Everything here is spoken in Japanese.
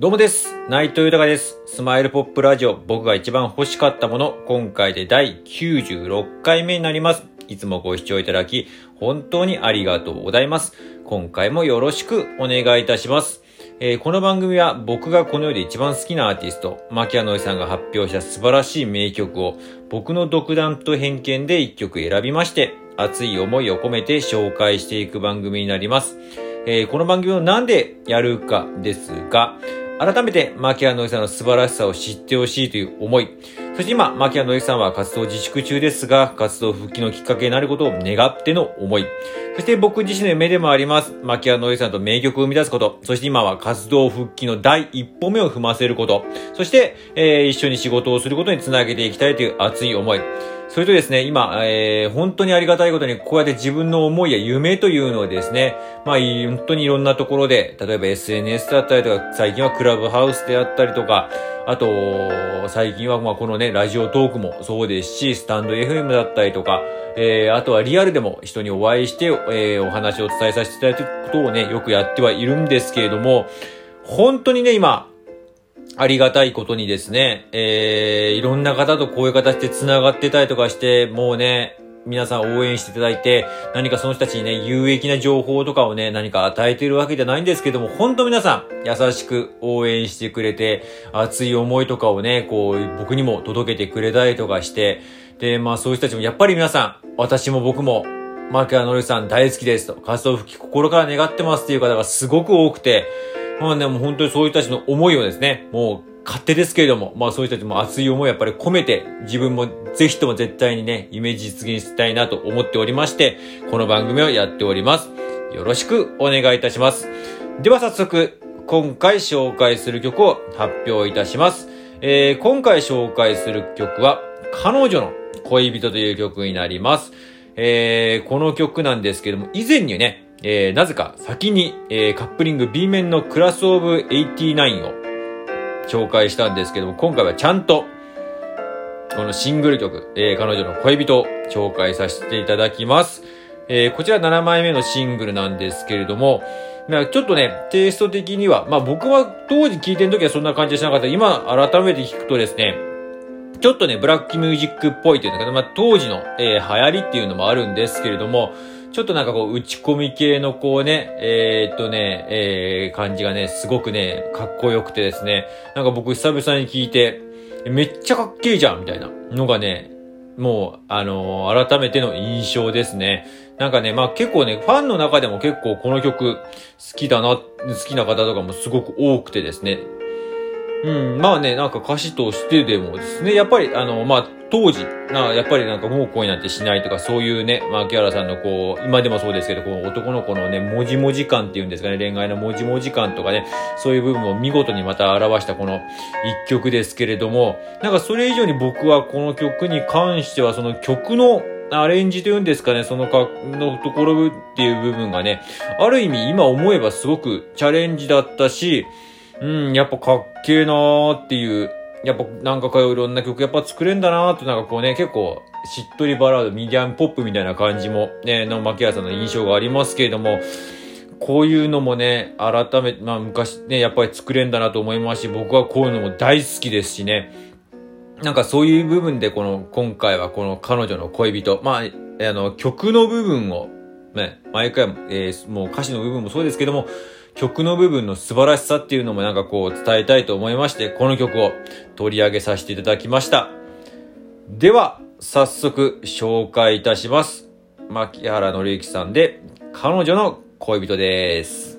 どうもです。内藤豊です。スマイルポップラジオ、僕が一番欲しかったもの、今回で第96回目になります。いつもご視聴いただき、本当にありがとうございます。今回もよろしくお願いいたします。えーこの番組は僕がこの世で一番好きなアーティスト、牧谷のりさんが発表した素晴らしい名曲を、僕の独断と偏見で一曲選びまして、熱い思いを込めて紹介していく番組になります。えーこの番組をなんでやるかですが、改めて、マキアの良さんの素晴らしさを知ってほしいという思い。そして今、牧谷のりさんは活動自粛中ですが、活動復帰のきっかけになることを願っての思い。そして僕自身の夢でもあります。牧谷のりさんと名曲を生み出すこと。そして今は活動復帰の第一歩目を踏ませること。そして、えー一緒に仕事をすることにつなげていきたいという熱い思い。それとですね、今、えー本当にありがたいことに、こうやって自分の思いや夢というのをですね、まあ、本当にいろんなところで、例えば SNS だったりとか、最近はクラブハウスであったりとか、あと、最近はまあこのね、ラジオトークもそうですし、スタンド FM だったりとか、えーあとはリアルでも人にお会いして、えーお話を伝えさせていただくことをね、よくやってはいるんですけれども、本当にね、今、ありがたいことにですね、えー、いろんな方とこういう形で繋がってたりとかして、もうね、皆さん応援していただいて、何かその人たちにね、有益な情報とかをね、何か与えているわけじゃないんですけども、本当皆さん、優しく応援してくれて、熱い思いとかをね、こう、僕にも届けてくれたりとかして、で、まあそういう人たちも、やっぱり皆さん、私も僕も、マークアノリさん大好きですと、活動復帰心から願ってますっていう方がすごく多くて、まあね、もう本当にそういう人たちの思いをですね、もう勝手ですけれども、まあそういう人たちも熱い思いやっぱり込めて、自分もぜひとも絶対にね、イメージ実現したいなと思っておりまして、この番組をやっております。よろしくお願いいたします。では早速、今回紹介する曲を発表いたします。えー、今回紹介する曲は、彼女の恋人という曲になります。えー、この曲なんですけども、以前にね、えー、なぜか先に、えー、カップリング B 面のクラスオブ89を紹介したんですけども、今回はちゃんと、このシングル曲、えー、彼女の恋人を紹介させていただきます。えー、こちら7枚目のシングルなんですけれども、まあちょっとね、テイスト的には、まあ僕は当時聴いてる時はそんな感じはしなかった。今改めて聞くとですね、ちょっとね、ブラックミュージックっぽいというのかな、まあ当時の、えー流行りっていうのもあるんですけれども、ちょっとなんかこう、打ち込み系のこうね、えーっとね、えー、感じがね、すごくね、かっこよくてですね、なんか僕久々に聞いて、めっちゃかっけえじゃんみたいなのがね、もう、あのー改めての印象ですね。なんかね、まあ結構ね、ファンの中でも結構この曲好きだな、好きな方とかもすごく多くてですね。うん、まあね、なんか歌詞としてでもですね、やっぱりあの、まあ当時、なやっぱりなんかもう恋なんてしないとかそういうね、まあ木原さんのこう、今でもそうですけど、この男の子のね、もじもじ感っていうんですかね、恋愛のもじもじ感とかね、そういう部分を見事にまた表したこの一曲ですけれども、なんかそれ以上に僕はこの曲に関してはその曲のアレンジというんですかね、そのか、のところっていう部分がね、ある意味今思えばすごくチャレンジだったし、うん、やっぱかっけえなーっていう、やっぱなんかこういろんな曲やっぱ作れんだなーってなんかこうね、結構しっとりバラード、ミディアムポップみたいな感じもね、の槇原さんの印象がありますけれども、こういうのもね、改めて、まあ昔ね、やっぱり作れんだなと思いますし、僕はこういうのも大好きですしね。なんかそういう部分でこの、今回はこの彼女の恋人、まあ、あの、曲の部分を、ね、毎回、えーもう歌詞の部分もそうですけども、曲の部分の素晴らしさっていうのもなんかこう伝えたいと思いまして、この曲を取り上げさせていただきました。では、早速紹介いたします。牧原紀之さんで、彼女の恋人です。